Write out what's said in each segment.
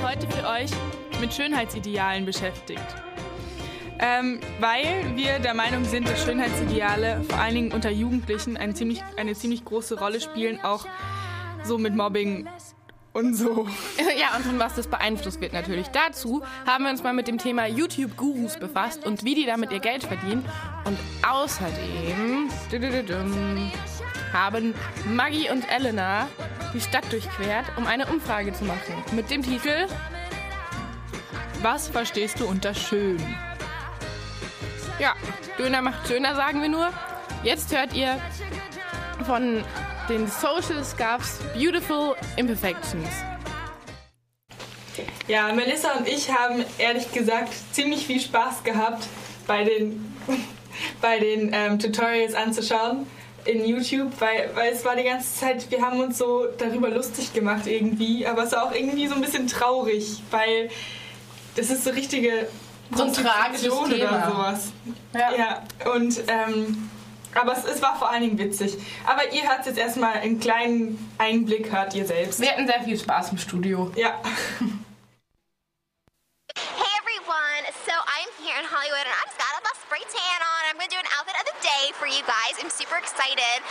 sich heute für euch mit Schönheitsidealen beschäftigt. Ähm, weil wir der Meinung sind, dass Schönheitsideale vor allen Dingen unter Jugendlichen eine ziemlich, eine ziemlich große Rolle spielen, auch so mit Mobbing und so. Ja, und von was das beeinflusst wird natürlich. Dazu haben wir uns mal mit dem Thema YouTube-Gurus befasst und wie die damit ihr Geld verdienen. Und außerdem haben Maggie und Elena die Stadt durchquert, um eine Umfrage zu machen. Mit dem Titel Was verstehst du unter schön? Ja, Döner macht schöner, sagen wir nur. Jetzt hört ihr von den Social Scuffs Beautiful Imperfections. Ja, Melissa und ich haben ehrlich gesagt ziemlich viel Spaß gehabt bei den, bei den ähm, Tutorials anzuschauen in YouTube, weil, weil es war die ganze Zeit, wir haben uns so darüber lustig gemacht irgendwie, aber es war auch irgendwie so ein bisschen traurig, weil das ist so richtige so ein tragisches oder sowas. Ja. ja. Und ähm, aber es, es, war vor allen Dingen witzig. Aber ihr hört jetzt erstmal einen kleinen Einblick, hört ihr selbst. Wir hatten sehr viel Spaß im Studio. Ja. Hey everyone, so I'm here in Hollywood and I you guys. I'm super excited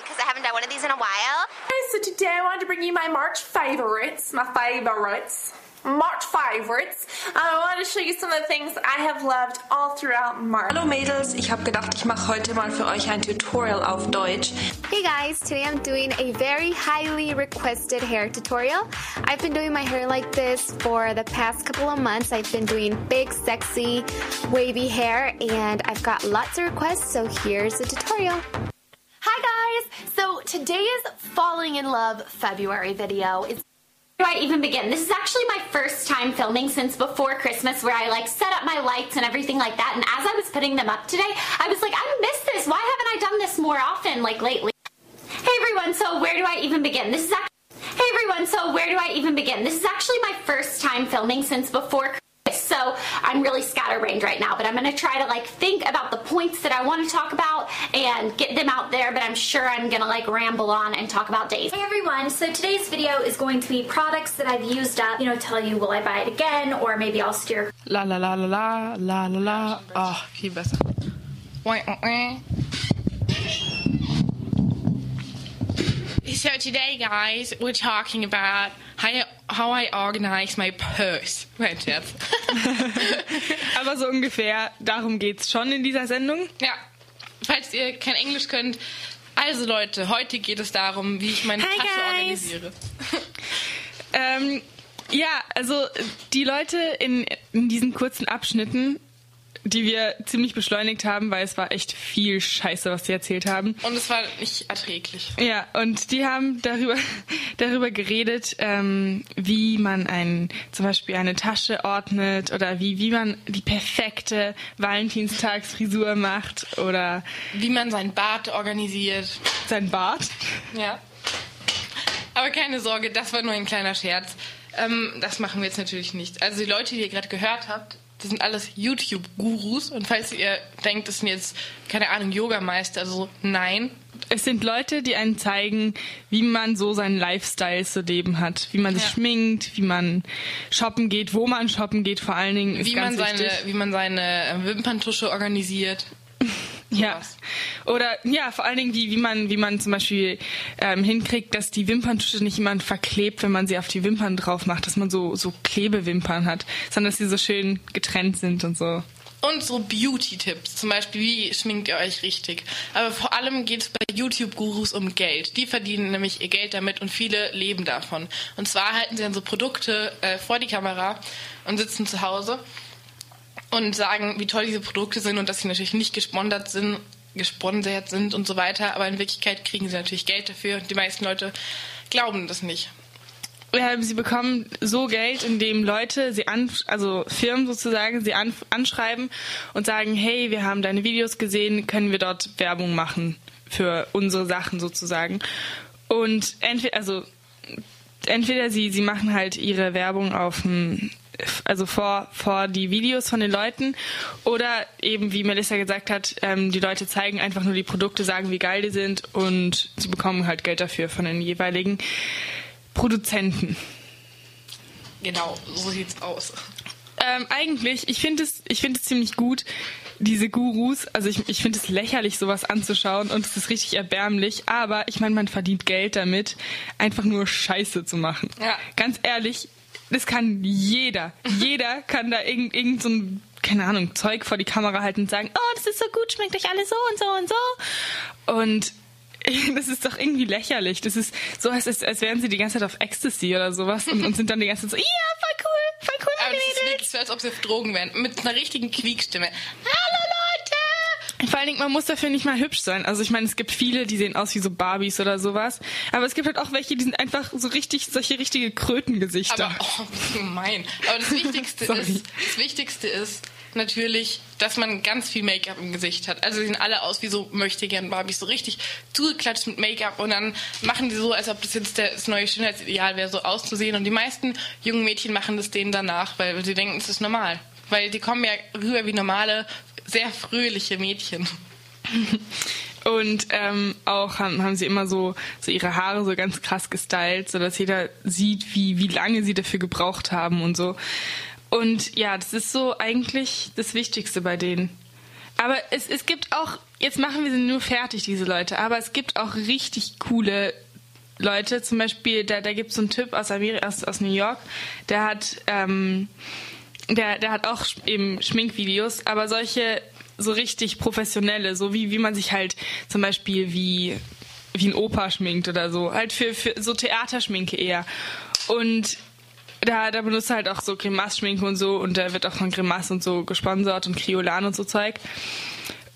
because um, I haven't done one of these in a while. Hey, so today I wanted to bring you my March favorites, my favorites. March favorites. I want to show you some of the things I have loved all throughout March. Hallo Mädels, ich habe gedacht, ich mache heute mal für euch ein Tutorial auf Deutsch. Hey guys, today I'm doing a very highly requested hair tutorial. I've been doing my hair like this for the past couple of months. I've been doing big, sexy, wavy hair and I've got lots of requests, so here's the tutorial. Hi guys! So today's Falling in Love February video is do I even begin? This is actually my first time filming since before Christmas where I like set up my lights and everything like that. And as I was putting them up today, I was like, I miss this. Why haven't I done this more often like lately? Hey everyone, so where do I even begin? This is actually Hey everyone, so where do I even begin? This is actually my first time filming since before so I'm really scatterbrained right now, but I'm gonna try to like think about the points that I wanna talk about and get them out there, but I'm sure I'm gonna like ramble on and talk about days. Hey everyone, so today's video is going to be products that I've used up, you know, tell you will I buy it again or maybe I'll steer. La la la la la la la la. Oh, viel besser. So today, guys, we're talking about how, how I organize my purse. Mein Scherz. Aber so ungefähr darum geht's schon in dieser Sendung. Ja. Falls ihr kein Englisch könnt. Also Leute, heute geht es darum, wie ich meine Hi Tasche guys. organisiere. ähm, ja, also die Leute in, in diesen kurzen Abschnitten die wir ziemlich beschleunigt haben, weil es war echt viel Scheiße, was sie erzählt haben. Und es war nicht erträglich. Ja, und die haben darüber, darüber geredet, ähm, wie man ein, zum Beispiel eine Tasche ordnet oder wie, wie man die perfekte Valentinstagsfrisur macht oder wie man sein Bart organisiert. Sein Bart? Ja. Aber keine Sorge, das war nur ein kleiner Scherz. Ähm, das machen wir jetzt natürlich nicht. Also die Leute, die ihr gerade gehört habt, das sind alles YouTube-Gurus. Und falls ihr denkt, das sind jetzt, keine Ahnung, Yogameister, also nein. Es sind Leute, die einen zeigen, wie man so seinen Lifestyle zu leben hat. Wie man sich ja. schminkt, wie man shoppen geht, wo man shoppen geht, vor allen Dingen. Ist wie, ganz man seine, wie man seine Wimperntusche organisiert. Ja. Oder ja, vor allen Dingen, wie, wie man, wie man zum Beispiel ähm, hinkriegt, dass die Wimperntusche nicht jemand verklebt, wenn man sie auf die Wimpern drauf macht, dass man so, so Klebewimpern hat, sondern dass sie so schön getrennt sind und so. Und so Beauty-Tipps, zum Beispiel, wie schminkt ihr euch richtig? Aber vor allem geht es bei YouTube-Gurus um Geld. Die verdienen nämlich ihr Geld damit und viele leben davon. Und zwar halten sie dann so Produkte äh, vor die Kamera und sitzen zu Hause und sagen, wie toll diese Produkte sind und dass sie natürlich nicht gesponsert sind, gesponsert sind und so weiter. Aber in Wirklichkeit kriegen sie natürlich Geld dafür. Und die meisten Leute glauben das nicht. Sie bekommen so Geld, indem Leute, sie an, also Firmen sozusagen, sie an, anschreiben und sagen, hey, wir haben deine Videos gesehen, können wir dort Werbung machen für unsere Sachen sozusagen. Und entweder, also entweder sie, sie machen halt ihre Werbung auf dem also vor, vor die Videos von den Leuten oder eben, wie Melissa gesagt hat, ähm, die Leute zeigen einfach nur die Produkte, sagen, wie geil die sind und sie bekommen halt Geld dafür von den jeweiligen Produzenten. Genau, so sieht's aus. Ähm, eigentlich, ich finde es, ich finde es ziemlich gut, diese Gurus. Also ich, ich finde es lächerlich, sowas anzuschauen und es ist richtig erbärmlich. Aber ich meine, man verdient Geld damit, einfach nur Scheiße zu machen. Ja. Ganz ehrlich, das kann jeder. Jeder kann da irgend, irgend so ein keine Ahnung, Zeug vor die Kamera halten und sagen, oh, das ist so gut, schmeckt euch alle so und so und so. Und das ist doch irgendwie lächerlich. Das ist so, als, als wären sie die ganze Zeit auf Ecstasy oder sowas und, und sind dann die ganze Zeit so, ja, voll cool, voll cool, Aber das ist wirklich so, als ob sie auf Drogen wären. Mit einer richtigen Quiekstimme. Leute! Vor allen Dingen, man muss dafür nicht mal hübsch sein. Also ich meine, es gibt viele, die sehen aus wie so Barbies oder sowas. Aber es gibt halt auch welche, die sind einfach so richtig, solche richtige Krötengesichter. Aber, oh, gemein. Aber das Wichtigste ist, das Wichtigste ist natürlich, dass man ganz viel Make-up im Gesicht hat. Also die sehen alle aus wie so möchte gern Barbies, so richtig zugeklatscht mit Make-up und dann machen die so, als ob das jetzt das neue Schönheitsideal wäre, so auszusehen. Und die meisten jungen Mädchen machen das denen danach, weil sie denken, es ist normal. Weil die kommen ja rüber wie normale, sehr fröhliche Mädchen. Und ähm, auch haben, haben sie immer so, so ihre Haare so ganz krass gestylt, sodass jeder sieht, wie, wie lange sie dafür gebraucht haben und so. Und ja, das ist so eigentlich das Wichtigste bei denen. Aber es, es gibt auch, jetzt machen wir sie nur fertig, diese Leute, aber es gibt auch richtig coole Leute. Zum Beispiel, da, da gibt es so einen Typ aus, Amerika, aus, aus New York, der hat, ähm, der, der hat auch eben Schminkvideos, aber solche so richtig professionelle, so wie, wie man sich halt zum Beispiel wie, wie ein Opa schminkt oder so. Halt für, für so Theaterschminke eher. Und da, da benutzt er halt auch so Grimace-Schminke und so und da wird auch von Grimace und so gesponsert und Kriolan und so Zeug.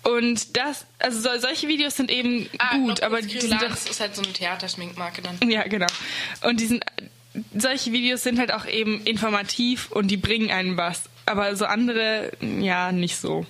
Und das, also so, solche Videos sind eben gut, noch aber die sind doch Kriolan ist halt so eine Theaterschminkmarke dann. ja, genau. Und die sind, solche Videos sind halt auch eben informativ und die bringen einen was. Aber so andere, ja, nicht so.